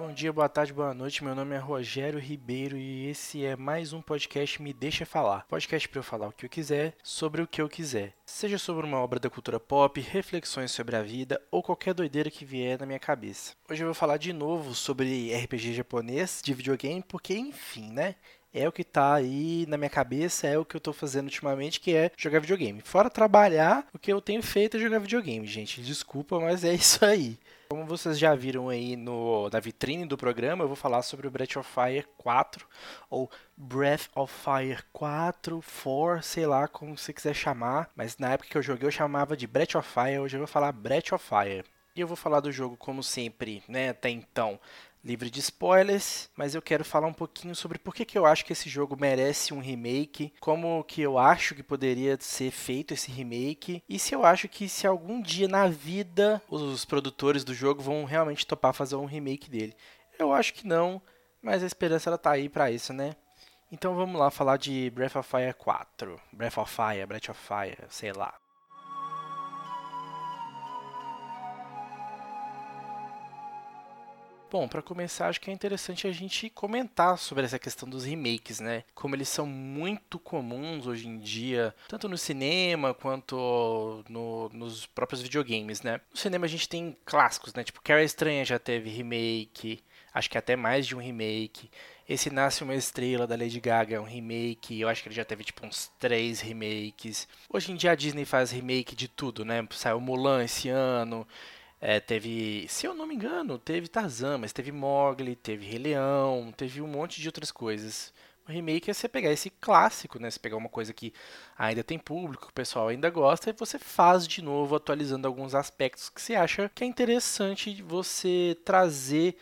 Bom dia, boa tarde, boa noite. Meu nome é Rogério Ribeiro e esse é mais um podcast Me Deixa Falar. Podcast para eu falar o que eu quiser, sobre o que eu quiser. Seja sobre uma obra da cultura pop, reflexões sobre a vida ou qualquer doideira que vier na minha cabeça. Hoje eu vou falar de novo sobre RPG japonês de videogame, porque enfim, né? é o que tá aí na minha cabeça, é o que eu tô fazendo ultimamente, que é jogar videogame. Fora trabalhar, o que eu tenho feito é jogar videogame, gente. Desculpa, mas é isso aí. Como vocês já viram aí no, na vitrine do programa, eu vou falar sobre o Breath of Fire 4, ou Breath of Fire 4, 4, sei lá como você quiser chamar, mas na época que eu joguei eu chamava de Breath of Fire, hoje eu vou falar Breath of Fire. E eu vou falar do jogo como sempre, né, até então, livre de spoilers, mas eu quero falar um pouquinho sobre por que, que eu acho que esse jogo merece um remake, como que eu acho que poderia ser feito esse remake, e se eu acho que se algum dia na vida os produtores do jogo vão realmente topar fazer um remake dele. Eu acho que não, mas a esperança ela tá aí para isso, né? Então vamos lá falar de Breath of Fire 4, Breath of Fire, Breath of Fire, sei lá. Bom, para começar, acho que é interessante a gente comentar sobre essa questão dos remakes, né? Como eles são muito comuns hoje em dia, tanto no cinema quanto no, nos próprios videogames, né? No cinema a gente tem clássicos, né? Tipo, Carrie Estranha já teve remake, acho que até mais de um remake. Esse Nasce Uma Estrela da Lady Gaga é um remake, eu acho que ele já teve tipo uns três remakes. Hoje em dia a Disney faz remake de tudo, né? Saiu Mulan esse ano. É, teve, se eu não me engano, teve Tarzan, mas teve Mogli, teve Rei Leão, teve um monte de outras coisas. O remake é você pegar esse clássico, né? Você pegar uma coisa que ainda tem público, o pessoal ainda gosta, e você faz de novo, atualizando alguns aspectos que você acha que é interessante você trazer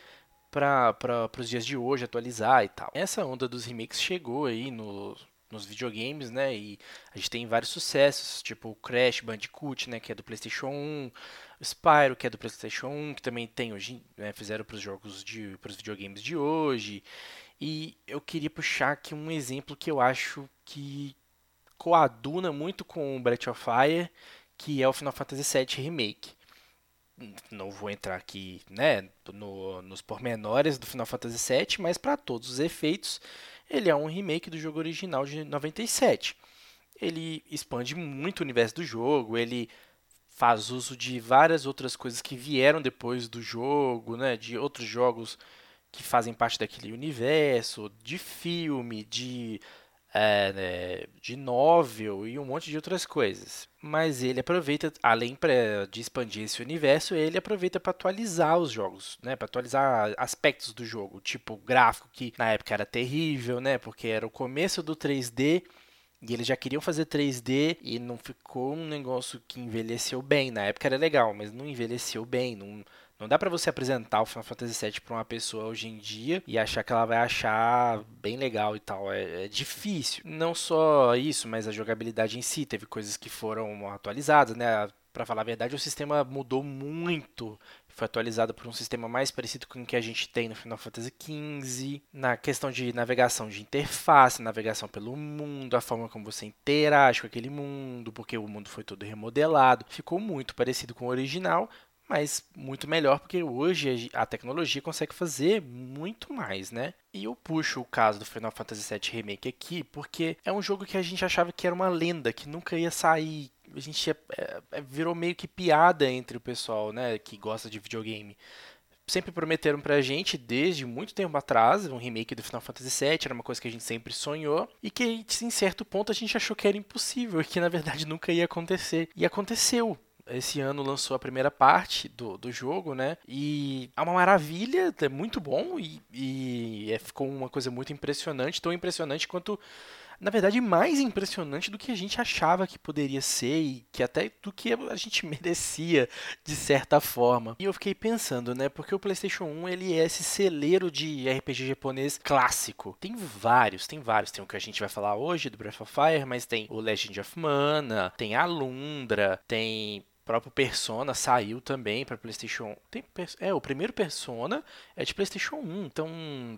para os dias de hoje, atualizar e tal. Essa onda dos remakes chegou aí no, nos videogames, né? E a gente tem vários sucessos, tipo o Crash Bandicoot, né? Que é do PlayStation 1, o Spyro, que é do PlayStation 1, que também tem hoje, né, fizeram para os jogos de, para os videogames de hoje. E eu queria puxar aqui um exemplo que eu acho que coaduna muito com o Breath of Fire, que é o Final Fantasy VII Remake. Não vou entrar aqui, né, no, nos pormenores do Final Fantasy VII, mas para todos os efeitos, ele é um remake do jogo original de 97. Ele expande muito o universo do jogo, ele faz uso de várias outras coisas que vieram depois do jogo, né, de outros jogos que fazem parte daquele universo, de filme, de é, né, de novel e um monte de outras coisas. Mas ele aproveita, além pra, de expandir esse universo, ele aproveita para atualizar os jogos, né? Para atualizar aspectos do jogo, tipo gráfico que na época era terrível, né? Porque era o começo do 3D e eles já queriam fazer 3D e não ficou um negócio que envelheceu bem. Na época era legal, mas não envelheceu bem, não não dá para você apresentar o Final Fantasy VII para uma pessoa hoje em dia e achar que ela vai achar bem legal e tal. É, é, difícil. Não só isso, mas a jogabilidade em si. Teve coisas que foram atualizadas, né? Para falar a verdade, o sistema mudou muito. Foi atualizado por um sistema mais parecido com o que a gente tem no Final Fantasy XV. Na questão de navegação de interface, navegação pelo mundo, a forma como você interage com aquele mundo, porque o mundo foi todo remodelado. Ficou muito parecido com o original, mas muito melhor porque hoje a tecnologia consegue fazer muito mais, né? E eu puxo o caso do Final Fantasy VII Remake aqui porque é um jogo que a gente achava que era uma lenda, que nunca ia sair. A gente é, é, virou meio que piada entre o pessoal, né, que gosta de videogame. Sempre prometeram pra gente, desde muito tempo atrás, um remake do Final Fantasy VII, era uma coisa que a gente sempre sonhou, e que em certo ponto a gente achou que era impossível, que na verdade nunca ia acontecer. E aconteceu esse ano lançou a primeira parte do, do jogo, né? E é uma maravilha, é muito bom e, e é, ficou uma coisa muito impressionante, tão impressionante quanto na verdade, mais impressionante do que a gente achava que poderia ser e que até do que a gente merecia, de certa forma. E eu fiquei pensando, né? Porque o PlayStation 1 ele é esse celeiro de RPG japonês clássico. Tem vários, tem vários. Tem o que a gente vai falar hoje do Breath of Fire, mas tem o Legend of Mana, tem a Lundra, tem próprio Persona saiu também para PlayStation. Tem, é, o primeiro Persona é de PlayStation 1. Então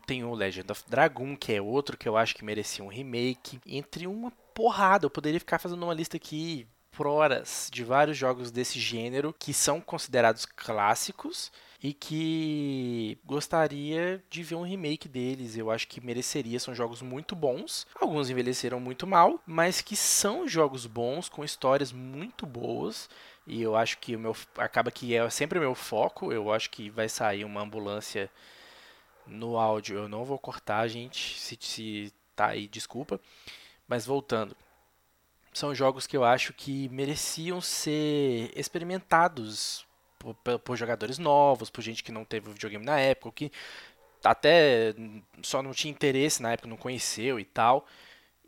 tem o Legend of Dragon, que é outro que eu acho que merecia um remake. Entre uma porrada, eu poderia ficar fazendo uma lista aqui por horas de vários jogos desse gênero que são considerados clássicos e que gostaria de ver um remake deles. Eu acho que mereceria, são jogos muito bons. Alguns envelheceram muito mal, mas que são jogos bons com histórias muito boas. E eu acho que o meu acaba que é sempre o meu foco. Eu acho que vai sair uma ambulância no áudio. Eu não vou cortar, gente, se, se tá aí, desculpa. Mas voltando são jogos que eu acho que mereciam ser experimentados por, por, jogadores novos, por gente que não teve videogame na época, que até só não tinha interesse na época, não conheceu e tal.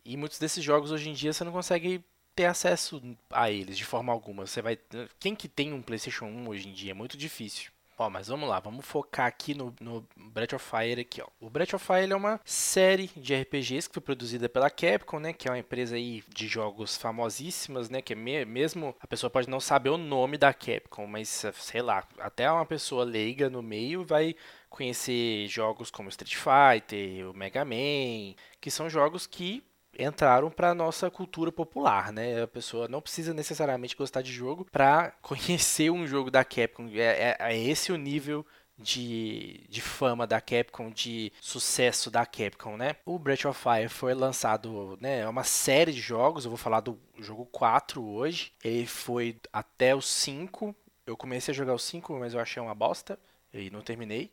E muitos desses jogos hoje em dia você não consegue ter acesso a eles de forma alguma. Você vai, quem que tem um PlayStation 1 hoje em dia é muito difícil. Ó, mas vamos lá, vamos focar aqui no, no Breath of Fire aqui, ó. O Breath of Fire é uma série de RPGs que foi produzida pela Capcom, né, que é uma empresa aí de jogos famosíssimas, né, que é me mesmo a pessoa pode não saber o nome da Capcom, mas sei lá, até uma pessoa leiga no meio vai conhecer jogos como Street Fighter, o Mega Man, que são jogos que entraram para nossa cultura popular, né? A pessoa não precisa necessariamente gostar de jogo para conhecer um jogo da Capcom. É, é, é esse o nível de, de fama da Capcom, de sucesso da Capcom, né? O Breath of Fire foi lançado, né, é uma série de jogos, eu vou falar do jogo 4 hoje. Ele foi até o 5. Eu comecei a jogar o 5, mas eu achei uma bosta e não terminei.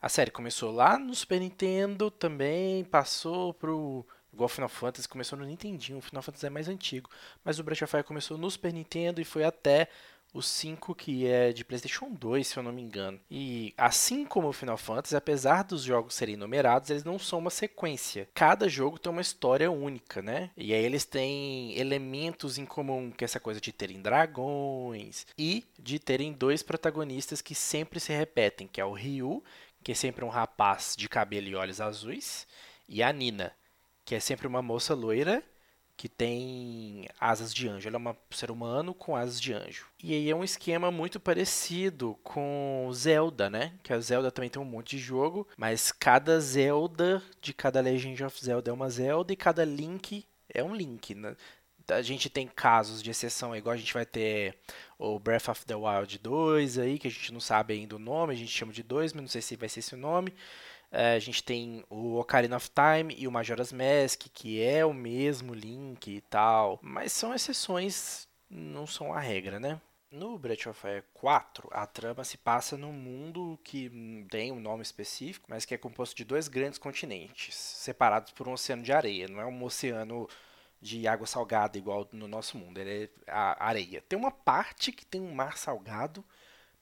A série começou lá no Super Nintendo também, passou pro Igual Final Fantasy começou no Nintendinho, o Final Fantasy é mais antigo. Mas o Breath of Fire começou no Super Nintendo e foi até o 5, que é de PlayStation 2, se eu não me engano. E assim como o Final Fantasy, apesar dos jogos serem numerados, eles não são uma sequência. Cada jogo tem uma história única, né? E aí eles têm elementos em comum, que é essa coisa de terem dragões e de terem dois protagonistas que sempre se repetem, que é o Ryu, que é sempre um rapaz de cabelo e olhos azuis, e a Nina, que é sempre uma moça loira que tem asas de anjo. Ela é um ser humano com asas de anjo. E aí é um esquema muito parecido com Zelda, né? Que a Zelda também tem um monte de jogo, mas cada Zelda de cada Legend of Zelda é uma Zelda e cada Link é um Link, né? A gente tem casos de exceção, igual a gente vai ter o Breath of the Wild 2 aí, que a gente não sabe ainda o nome, a gente chama de 2, mas não sei se vai ser esse o nome. É, a gente tem o Ocarina of Time e o Majora's Mask, que é o mesmo Link e tal, mas são exceções, não são a regra, né? No Breath of Fire 4, a trama se passa num mundo que tem um nome específico, mas que é composto de dois grandes continentes, separados por um oceano de areia. Não é um oceano de água salgada igual no nosso mundo, ele é a areia. Tem uma parte que tem um mar salgado,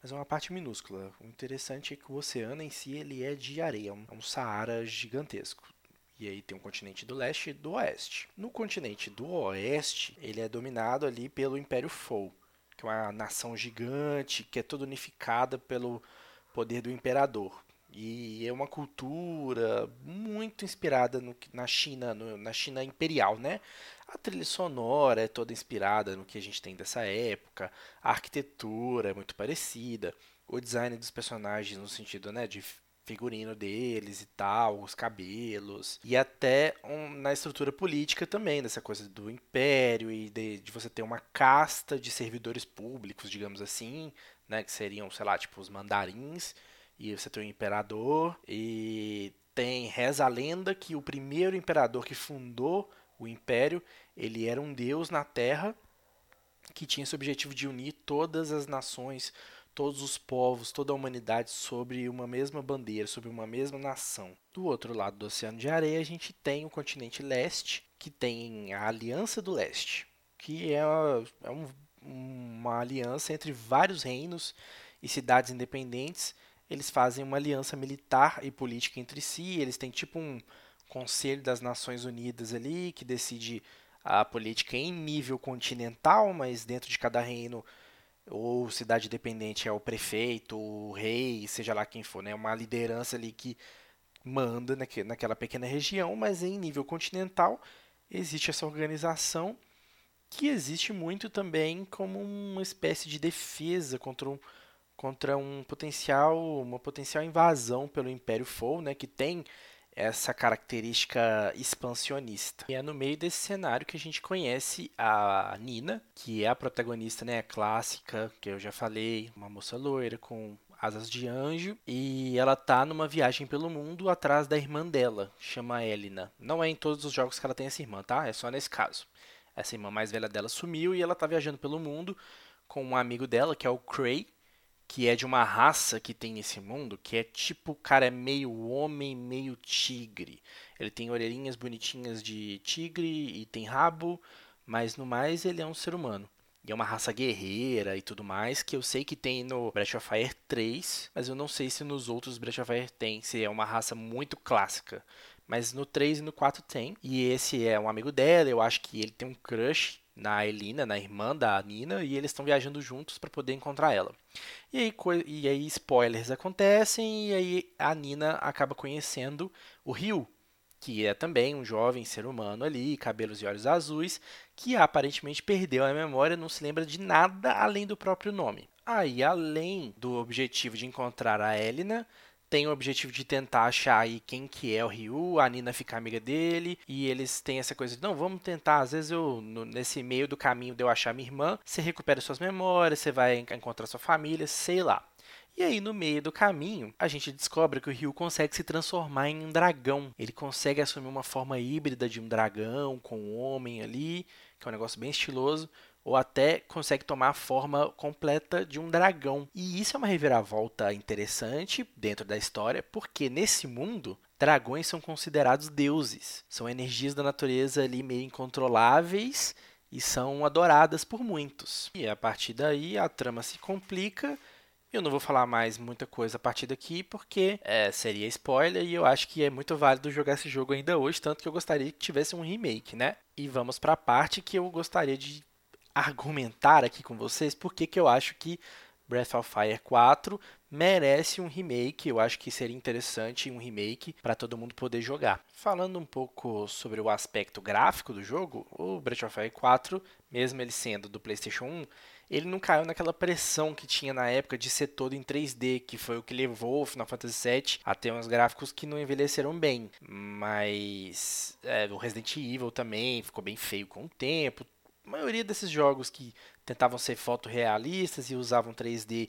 mas é uma parte minúscula. O interessante é que o oceano em si ele é de areia, é um é Saara gigantesco. E aí tem o continente do leste e do oeste. No continente do oeste, ele é dominado ali pelo Império Fou, que é uma nação gigante, que é toda unificada pelo poder do imperador. E é uma cultura muito inspirada no, na China, no, na China imperial, né? A trilha sonora é toda inspirada no que a gente tem dessa época, a arquitetura é muito parecida, o design dos personagens no sentido, né, de figurino deles e tal, os cabelos, e até um, na estrutura política também, dessa coisa do império e de, de, você ter uma casta de servidores públicos, digamos assim, né, que seriam, sei lá, tipo os mandarins, e você tem o imperador, e tem reza a lenda que o primeiro imperador que fundou o império, ele era um deus na terra que tinha esse objetivo de unir todas as nações, todos os povos, toda a humanidade sobre uma mesma bandeira, sobre uma mesma nação. Do outro lado do Oceano de Areia, a gente tem o continente leste, que tem a Aliança do Leste, que é, é um, uma aliança entre vários reinos e cidades independentes eles fazem uma aliança militar e política entre si, eles têm tipo um Conselho das Nações Unidas ali, que decide a política em nível continental, mas dentro de cada reino ou cidade dependente é o prefeito, o rei, seja lá quem for, né? Uma liderança ali que manda naquela pequena região, mas em nível continental existe essa organização que existe muito também como uma espécie de defesa contra um, contra um potencial, uma potencial invasão pelo Império Fou, né, que tem essa característica expansionista. E é no meio desse cenário que a gente conhece a Nina, que é a protagonista, né, clássica, que eu já falei, uma moça loira com asas de anjo e ela tá numa viagem pelo mundo atrás da irmã dela, chama Elina. Não é em todos os jogos que ela tem essa irmã, tá? É só nesse caso. Essa irmã mais velha dela sumiu e ela tá viajando pelo mundo com um amigo dela, que é o Cray, que é de uma raça que tem nesse mundo, que é tipo, cara, é meio homem, meio tigre. Ele tem orelhinhas bonitinhas de tigre e tem rabo, mas no mais ele é um ser humano. E é uma raça guerreira e tudo mais, que eu sei que tem no Breath of Fire 3, mas eu não sei se nos outros Breath of Fire tem, se é uma raça muito clássica. Mas no 3 e no 4 tem. E esse é um amigo dela, eu acho que ele tem um crush na Elina, na irmã da Nina, e eles estão viajando juntos para poder encontrar ela. E aí, e aí spoilers acontecem, e aí a Nina acaba conhecendo o Ryu, que é também um jovem ser humano ali, cabelos e olhos azuis, que aparentemente perdeu a memória, não se lembra de nada além do próprio nome. Aí, além do objetivo de encontrar a Elena, tem o objetivo de tentar achar aí quem que é o Ryu, a Nina ficar amiga dele, e eles têm essa coisa de, não, vamos tentar, às vezes eu, no, nesse meio do caminho de eu achar minha irmã, você recupera suas memórias, você vai encontrar sua família, sei lá. E aí, no meio do caminho, a gente descobre que o Ryu consegue se transformar em um dragão. Ele consegue assumir uma forma híbrida de um dragão com um homem ali, que é um negócio bem estiloso, ou até consegue tomar a forma completa de um dragão. E isso é uma reviravolta interessante dentro da história, porque nesse mundo dragões são considerados deuses. São energias da natureza ali meio incontroláveis e são adoradas por muitos. E a partir daí a trama se complica eu não vou falar mais muita coisa a partir daqui, porque é, seria spoiler e eu acho que é muito válido jogar esse jogo ainda hoje, tanto que eu gostaria que tivesse um remake, né? E vamos para a parte que eu gostaria de argumentar aqui com vocês porque que eu acho que Breath of Fire 4 merece um remake. Eu acho que seria interessante um remake para todo mundo poder jogar. Falando um pouco sobre o aspecto gráfico do jogo, o Breath of Fire 4, mesmo ele sendo do PlayStation 1, ele não caiu naquela pressão que tinha na época de ser todo em 3D, que foi o que levou o Final Fantasy VII a ter uns gráficos que não envelheceram bem. Mas é, o Resident Evil também ficou bem feio com o tempo. A maioria desses jogos que tentavam ser fotorrealistas e usavam 3D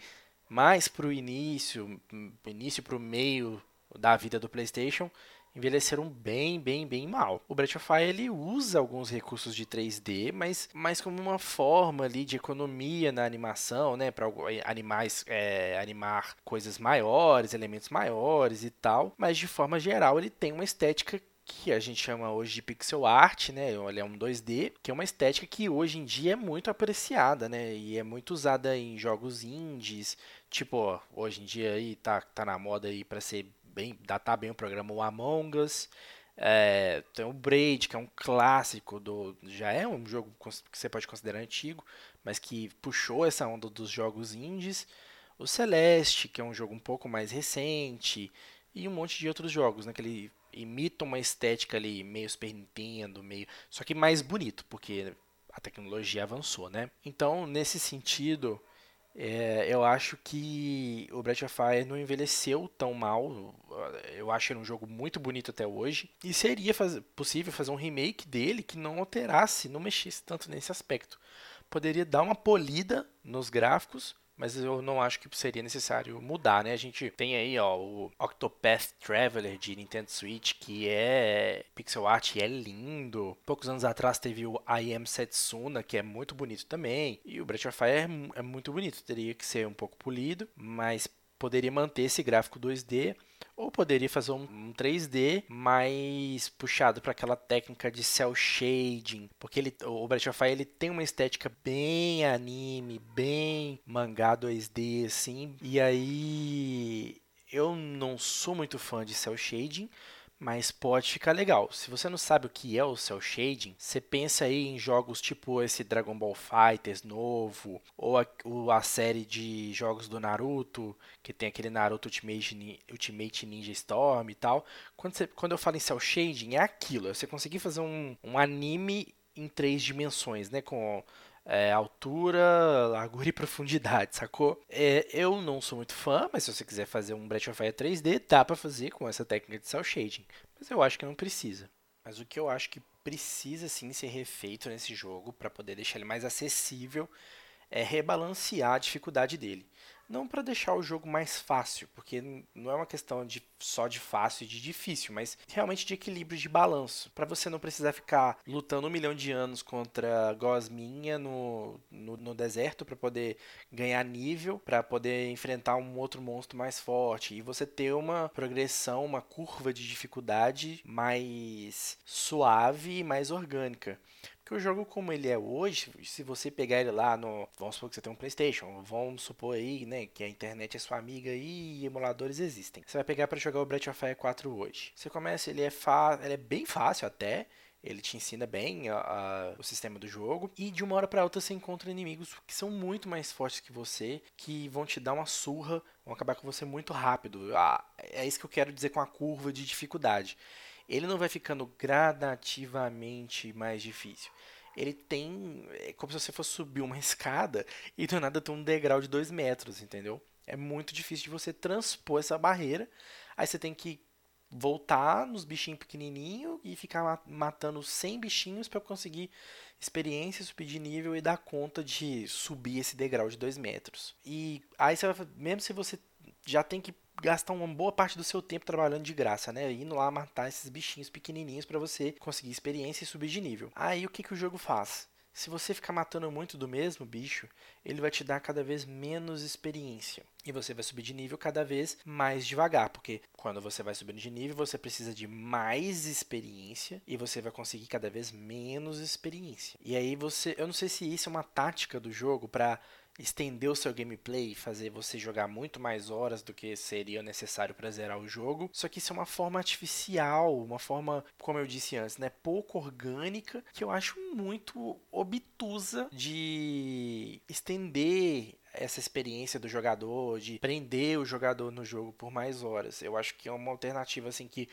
mais para o início, início para o meio da vida do PlayStation, envelheceram bem, bem, bem mal. O Breath of Fire ele usa alguns recursos de 3D, mas mais como uma forma ali de economia na animação, né, para animais é, animar coisas maiores, elementos maiores e tal. Mas de forma geral ele tem uma estética que a gente chama hoje de pixel art, né? Ele é um 2D, que é uma estética que hoje em dia é muito apreciada, né? E é muito usada em jogos indies, tipo, hoje em dia aí tá, tá na moda aí para ser bem, datar bem o programa o Among Us. É, tem o Braid, que é um clássico do. Já é um jogo que você pode considerar antigo, mas que puxou essa onda dos jogos indies. O Celeste, que é um jogo um pouco mais recente, e um monte de outros jogos, né? Que ele imita uma estética ali meio Super Nintendo, meio. Só que mais bonito, porque a tecnologia avançou, né? Então, nesse sentido, é, eu acho que o Breath of Fire não envelheceu tão mal. Eu acho ele um jogo muito bonito até hoje. E seria faz, possível fazer um remake dele que não alterasse, não mexesse tanto nesse aspecto. Poderia dar uma polida nos gráficos, mas eu não acho que seria necessário mudar, né? A gente tem aí, ó, o Octopath Traveler de Nintendo Switch, que é pixel art e é lindo. Poucos anos atrás teve o I Am Setsuna, que é muito bonito também. E o Breath of Fire é, é muito bonito, teria que ser um pouco polido, mas poderia manter esse gráfico 2D ou poderia fazer um 3D mais puxado para aquela técnica de cel shading, porque ele, o Breath of Fire ele tem uma estética bem anime, bem mangá 2D assim. E aí eu não sou muito fã de cel shading, mas pode ficar legal. Se você não sabe o que é o cel shading, você pensa aí em jogos tipo esse Dragon Ball Fighters novo, ou a, ou a série de jogos do Naruto, que tem aquele Naruto Ultimate, Ultimate Ninja Storm e tal. Quando, você, quando eu falo em cel shading, é aquilo, é você conseguir fazer um, um anime em três dimensões, né, com é, altura, largura e profundidade, sacou? É, eu não sou muito fã, mas se você quiser fazer um Breath of Fire 3D, dá pra fazer com essa técnica de cel shading. Mas eu acho que não precisa. Mas o que eu acho que precisa sim ser refeito nesse jogo para poder deixar ele mais acessível é rebalancear a dificuldade dele não para deixar o jogo mais fácil, porque não é uma questão de só de fácil e de difícil, mas realmente de equilíbrio de balanço, para você não precisar ficar lutando um milhão de anos contra Gosminha no, no, no deserto para poder ganhar nível, para poder enfrentar um outro monstro mais forte e você ter uma progressão, uma curva de dificuldade mais suave e mais orgânica. Porque o jogo como ele é hoje, se você pegar ele lá no. Vamos supor que você tem um Playstation, vamos supor aí, né, que a internet é sua amiga e emuladores existem. Você vai pegar para jogar o Breath of Fire 4 hoje. Você começa, ele é, fa ele é bem fácil até. Ele te ensina bem o sistema do jogo. E de uma hora para outra você encontra inimigos que são muito mais fortes que você, que vão te dar uma surra, vão acabar com você muito rápido. Ah, é isso que eu quero dizer com a curva de dificuldade ele não vai ficando gradativamente mais difícil. Ele tem. É como se você fosse subir uma escada e do nada tem um degrau de 2 metros, entendeu? É muito difícil de você transpor essa barreira. Aí você tem que voltar nos bichinhos pequenininhos e ficar matando 100 bichinhos para conseguir experiência, subir de nível e dar conta de subir esse degrau de 2 metros. E aí você vai, mesmo se você já tem que gastar uma boa parte do seu tempo trabalhando de graça, né? Indo lá matar esses bichinhos pequenininhos para você conseguir experiência e subir de nível. Aí o que, que o jogo faz? Se você ficar matando muito do mesmo bicho, ele vai te dar cada vez menos experiência. E você vai subir de nível cada vez mais devagar, porque quando você vai subindo de nível, você precisa de mais experiência e você vai conseguir cada vez menos experiência. E aí você, eu não sei se isso é uma tática do jogo para estender o seu gameplay e fazer você jogar muito mais horas do que seria necessário para zerar o jogo. Só que isso é uma forma artificial, uma forma, como eu disse antes, né, pouco orgânica, que eu acho muito obtusa de estender essa experiência do jogador, de prender o jogador no jogo por mais horas. Eu acho que é uma alternativa assim que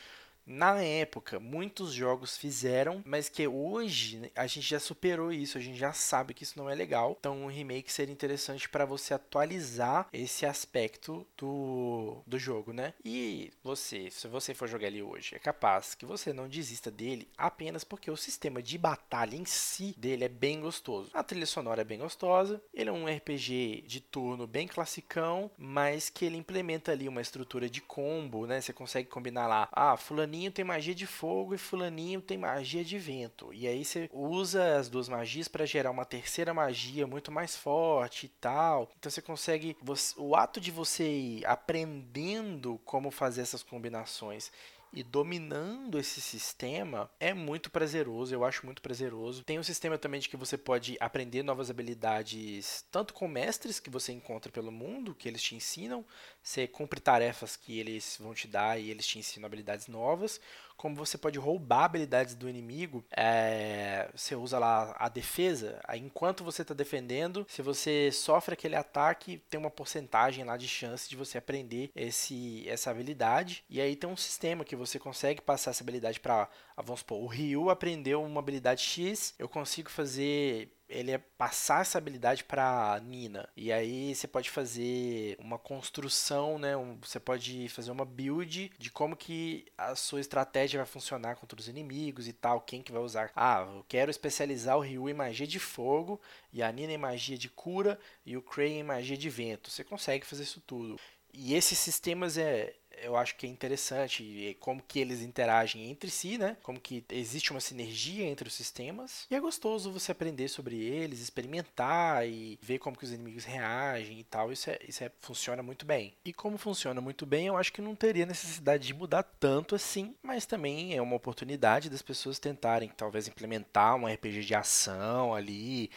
na época, muitos jogos fizeram, mas que hoje a gente já superou isso, a gente já sabe que isso não é legal. Então, um remake seria interessante para você atualizar esse aspecto do, do jogo, né? E você, se você for jogar ele hoje, é capaz que você não desista dele apenas porque o sistema de batalha em si dele é bem gostoso. A trilha sonora é bem gostosa, ele é um RPG de turno bem classicão, mas que ele implementa ali uma estrutura de combo, né? Você consegue combinar lá, ah, fulaninho fulaninho tem magia de fogo e fulaninho tem magia de vento. E aí você usa as duas magias para gerar uma terceira magia muito mais forte e tal. Então você consegue você, o ato de você ir aprendendo como fazer essas combinações e dominando esse sistema é muito prazeroso, eu acho muito prazeroso. Tem um sistema também de que você pode aprender novas habilidades, tanto com mestres que você encontra pelo mundo, que eles te ensinam, você cumpre tarefas que eles vão te dar e eles te ensinam habilidades novas, como você pode roubar habilidades do inimigo, é, você usa lá a defesa, aí enquanto você está defendendo, se você sofre aquele ataque, tem uma porcentagem lá de chance de você aprender esse, essa habilidade, e aí tem um sistema que você consegue passar essa habilidade para, vamos supor, o Ryu aprendeu uma habilidade X, eu consigo fazer ele é passar essa habilidade para Nina. E aí você pode fazer uma construção, né? Um, você pode fazer uma build de como que a sua estratégia vai funcionar contra os inimigos e tal, quem que vai usar. Ah, eu quero especializar o Ryu em magia de fogo e a Nina em magia de cura e o Cray em magia de vento. Você consegue fazer isso tudo. E esses sistemas é, eu acho que é interessante como que eles interagem entre si, né? Como que existe uma sinergia entre os sistemas. E é gostoso você aprender sobre eles, experimentar e ver como que os inimigos reagem e tal. Isso, é, isso é, funciona muito bem. E como funciona muito bem, eu acho que não teria necessidade de mudar tanto assim, mas também é uma oportunidade das pessoas tentarem talvez implementar um RPG de ação ali,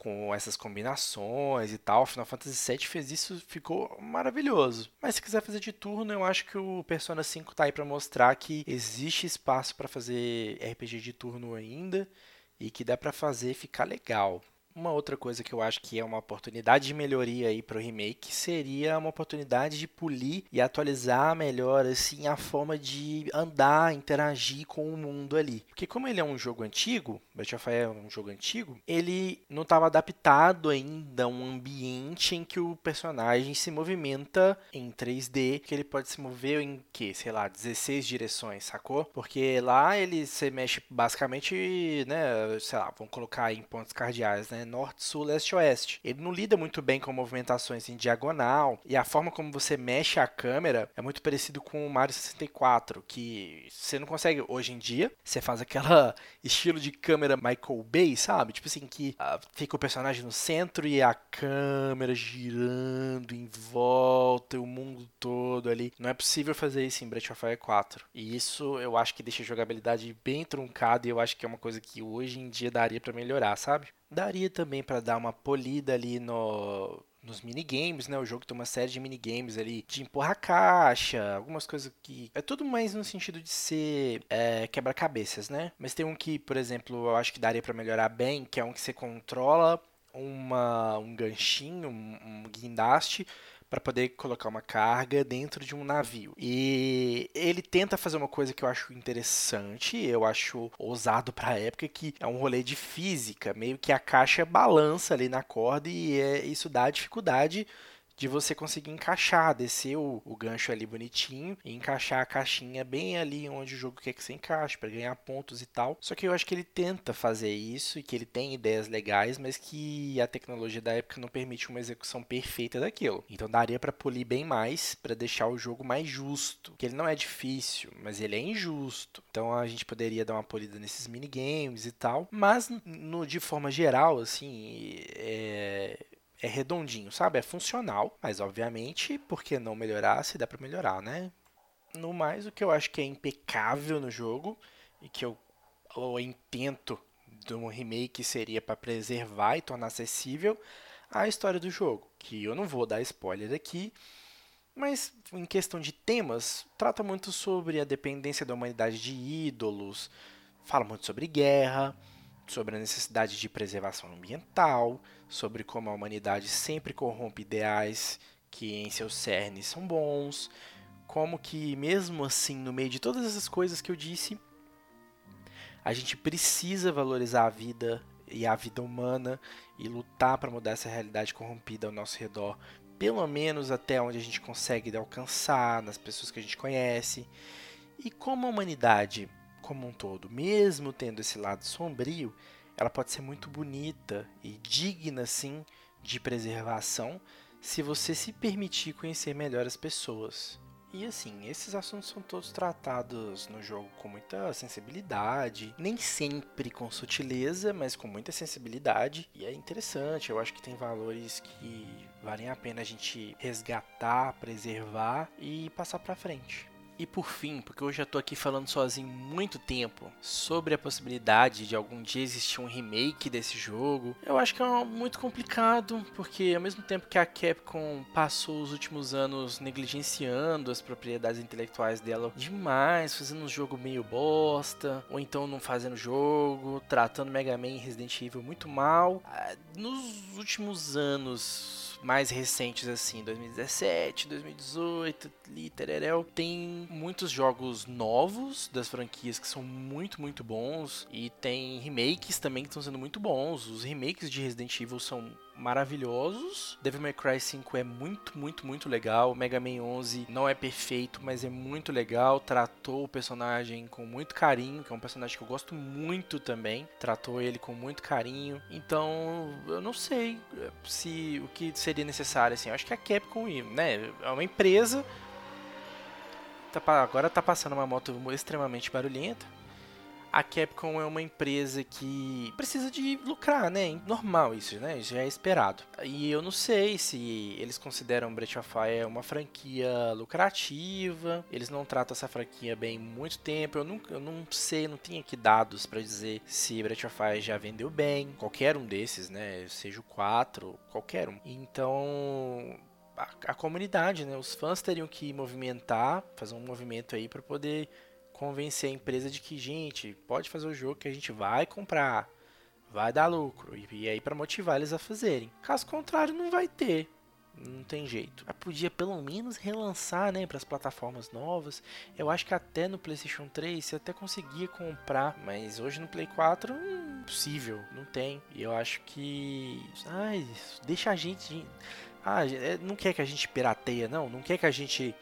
com essas combinações e tal. Final Fantasy VII fez isso, ficou maravilhoso. Mas se quiser fazer de turno, eu acho que o Persona 5 tá aí para mostrar que existe espaço para fazer RPG de turno ainda e que dá para fazer ficar legal. Uma outra coisa que eu acho que é uma oportunidade de melhoria aí para o remake seria uma oportunidade de polir e atualizar melhor assim a forma de andar, interagir com o mundo ali. Porque como ele é um jogo antigo, Breath of Fire é um jogo antigo, ele não estava adaptado ainda a um ambiente em que o personagem se movimenta em 3D, que ele pode se mover em que, sei lá, 16 direções, sacou? Porque lá ele se mexe basicamente, né, sei lá, vamos colocar em pontos cardeais, né? Norte, sul, leste, oeste. Ele não lida muito bem com movimentações em diagonal e a forma como você mexe a câmera é muito parecido com o Mario 64, que você não consegue hoje em dia. Você faz aquela estilo de câmera Michael Bay, sabe? Tipo assim que uh, fica o personagem no centro e a câmera girando em volta, o mundo todo ali. Não é possível fazer isso em Breath of Fire 4. E isso eu acho que deixa a jogabilidade bem truncada e eu acho que é uma coisa que hoje em dia daria para melhorar, sabe? Daria também para dar uma polida ali no nos minigames, né? O jogo tem uma série de minigames ali de empurrar caixa, algumas coisas que. É tudo mais no sentido de ser é, quebra-cabeças, né? Mas tem um que, por exemplo, eu acho que daria para melhorar bem, que é um que você controla uma, um ganchinho, um, um guindaste para poder colocar uma carga dentro de um navio. E ele tenta fazer uma coisa que eu acho interessante, eu acho ousado para a época, que é um rolê de física, meio que a caixa balança ali na corda e é, isso dá dificuldade de você conseguir encaixar, descer o, o, gancho ali bonitinho e encaixar a caixinha bem ali onde o jogo quer que você encaixe, para ganhar pontos e tal. Só que eu acho que ele tenta fazer isso e que ele tem ideias legais, mas que a tecnologia da época não permite uma execução perfeita daquilo. Então daria para polir bem mais, para deixar o jogo mais justo. Que ele não é difícil, mas ele é injusto. Então a gente poderia dar uma polida nesses minigames e tal. Mas no, de forma geral, assim, é, é redondinho, sabe? É funcional, mas obviamente, por que não melhorar se dá para melhorar, né? No mais, o que eu acho que é impecável no jogo e que eu, o intento um remake seria para preservar e tornar acessível a história do jogo, que eu não vou dar spoiler aqui, mas em questão de temas, trata muito sobre a dependência da humanidade de ídolos, fala muito sobre guerra, sobre a necessidade de preservação ambiental, sobre como a humanidade sempre corrompe ideais que em seus cernes são bons, como que mesmo assim, no meio de todas essas coisas que eu disse, a gente precisa valorizar a vida e a vida humana e lutar para mudar essa realidade corrompida ao nosso redor, pelo menos até onde a gente consegue alcançar, nas pessoas que a gente conhece. E como a humanidade como um todo, mesmo tendo esse lado sombrio, ela pode ser muito bonita e digna sim de preservação se você se permitir conhecer melhor as pessoas. E assim, esses assuntos são todos tratados no jogo com muita sensibilidade, nem sempre com sutileza, mas com muita sensibilidade. E é interessante, eu acho que tem valores que valem a pena a gente resgatar, preservar e passar para frente. E por fim, porque eu já tô aqui falando sozinho muito tempo sobre a possibilidade de algum dia existir um remake desse jogo, eu acho que é muito complicado, porque ao mesmo tempo que a Capcom passou os últimos anos negligenciando as propriedades intelectuais dela demais, fazendo um jogo meio bosta, ou então não fazendo jogo, tratando Mega Man e Resident Evil muito mal, ah, nos últimos anos mais recentes assim, 2017, 2018, Litererel, tem muitos jogos novos das franquias que são muito, muito bons e tem remakes também que estão sendo muito bons. Os remakes de Resident Evil são maravilhosos. Devil May Cry 5 é muito, muito, muito legal. Mega Man 11 não é perfeito, mas é muito legal. Tratou o personagem com muito carinho, que é um personagem que eu gosto muito também. Tratou ele com muito carinho. Então, eu não sei se o que seria necessário assim. Eu acho que a Capcom, né, é uma empresa Tá, agora tá passando uma moto extremamente barulhenta a Capcom é uma empresa que precisa de lucrar, né? Normal isso, né? Já é esperado. E eu não sei se eles consideram Breath of Fire uma franquia lucrativa. Eles não tratam essa franquia bem muito tempo. Eu não, eu não sei, não tenho aqui dados para dizer se Breath of Fire já vendeu bem. Qualquer um desses, né? Seja o 4, qualquer um. Então, a, a comunidade, né? Os fãs teriam que movimentar, fazer um movimento aí para poder convencer a empresa de que, gente, pode fazer o jogo que a gente vai comprar, vai dar lucro. E, e aí para motivar eles a fazerem. Caso contrário, não vai ter. Não tem jeito. Podia pelo menos relançar, né, para as plataformas novas. Eu acho que até no PlayStation 3 você até conseguia comprar, mas hoje no Play 4 impossível, não tem. E eu acho que, ai, deixa a gente ah, é, não quer que a gente pirateia não, não quer que a gente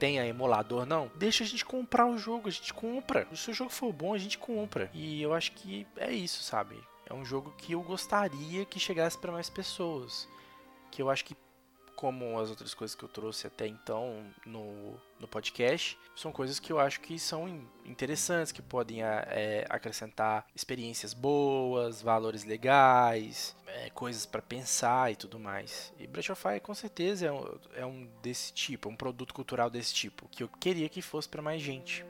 tenha emulador, não. Deixa a gente comprar o jogo, a gente compra. Se o jogo for bom, a gente compra. E eu acho que é isso, sabe? é um jogo que eu gostaria que chegasse para mais pessoas. Que eu acho que como as outras coisas que eu trouxe até então no, no podcast, são coisas que eu acho que são interessantes, que podem é, acrescentar experiências boas, valores legais, é, coisas para pensar e tudo mais. E Breath of Fire com certeza é um, é um desse tipo, é um produto cultural desse tipo, que eu queria que fosse para mais gente.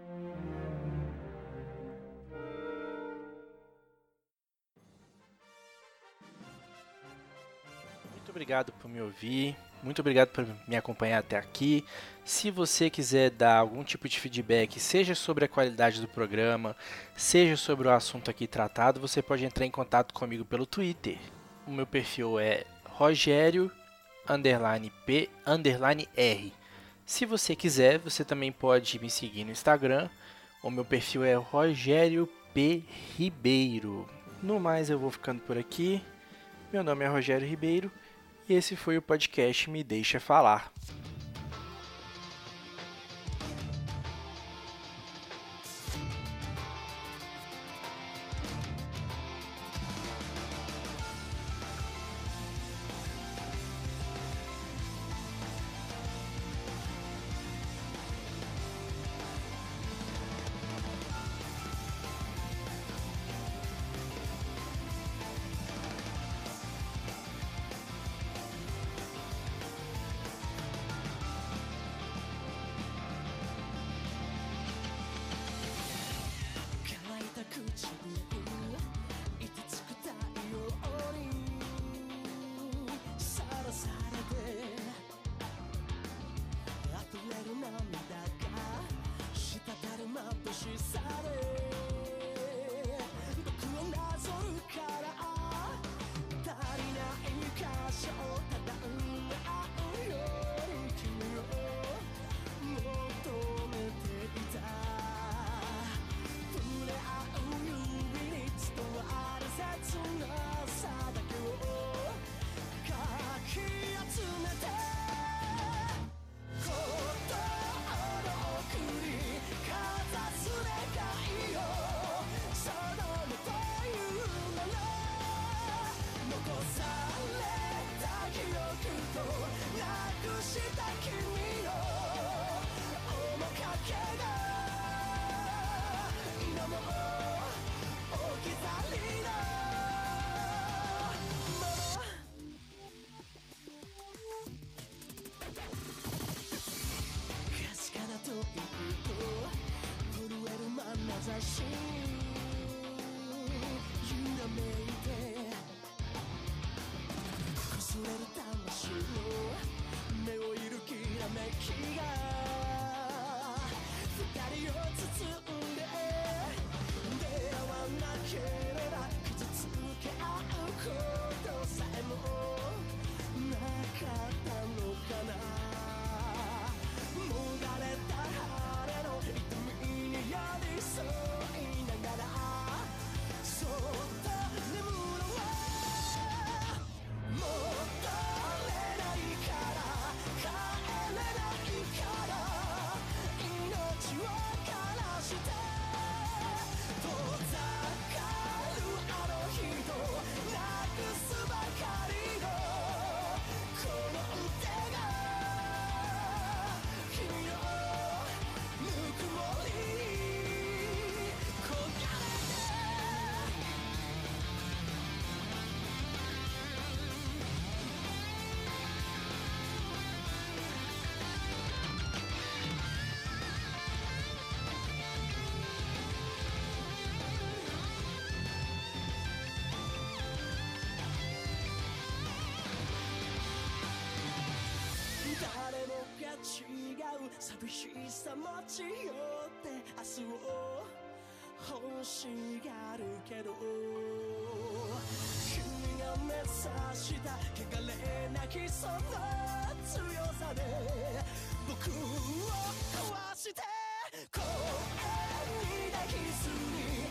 Muito obrigado por me ouvir. Muito obrigado por me acompanhar até aqui. Se você quiser dar algum tipo de feedback, seja sobre a qualidade do programa, seja sobre o assunto aqui tratado, você pode entrar em contato comigo pelo Twitter. O meu perfil é Rogério P R. Se você quiser, você também pode me seguir no Instagram. O meu perfil é Rogério P Ribeiro. No mais, eu vou ficando por aqui. Meu nome é Rogério Ribeiro e esse foi o podcast Me Deixa Falar. 在心里。違う寂しさ持ち寄って明日を欲しがるけど。君が目指した汚れなきその強さで僕を壊して公園に抱きすぎ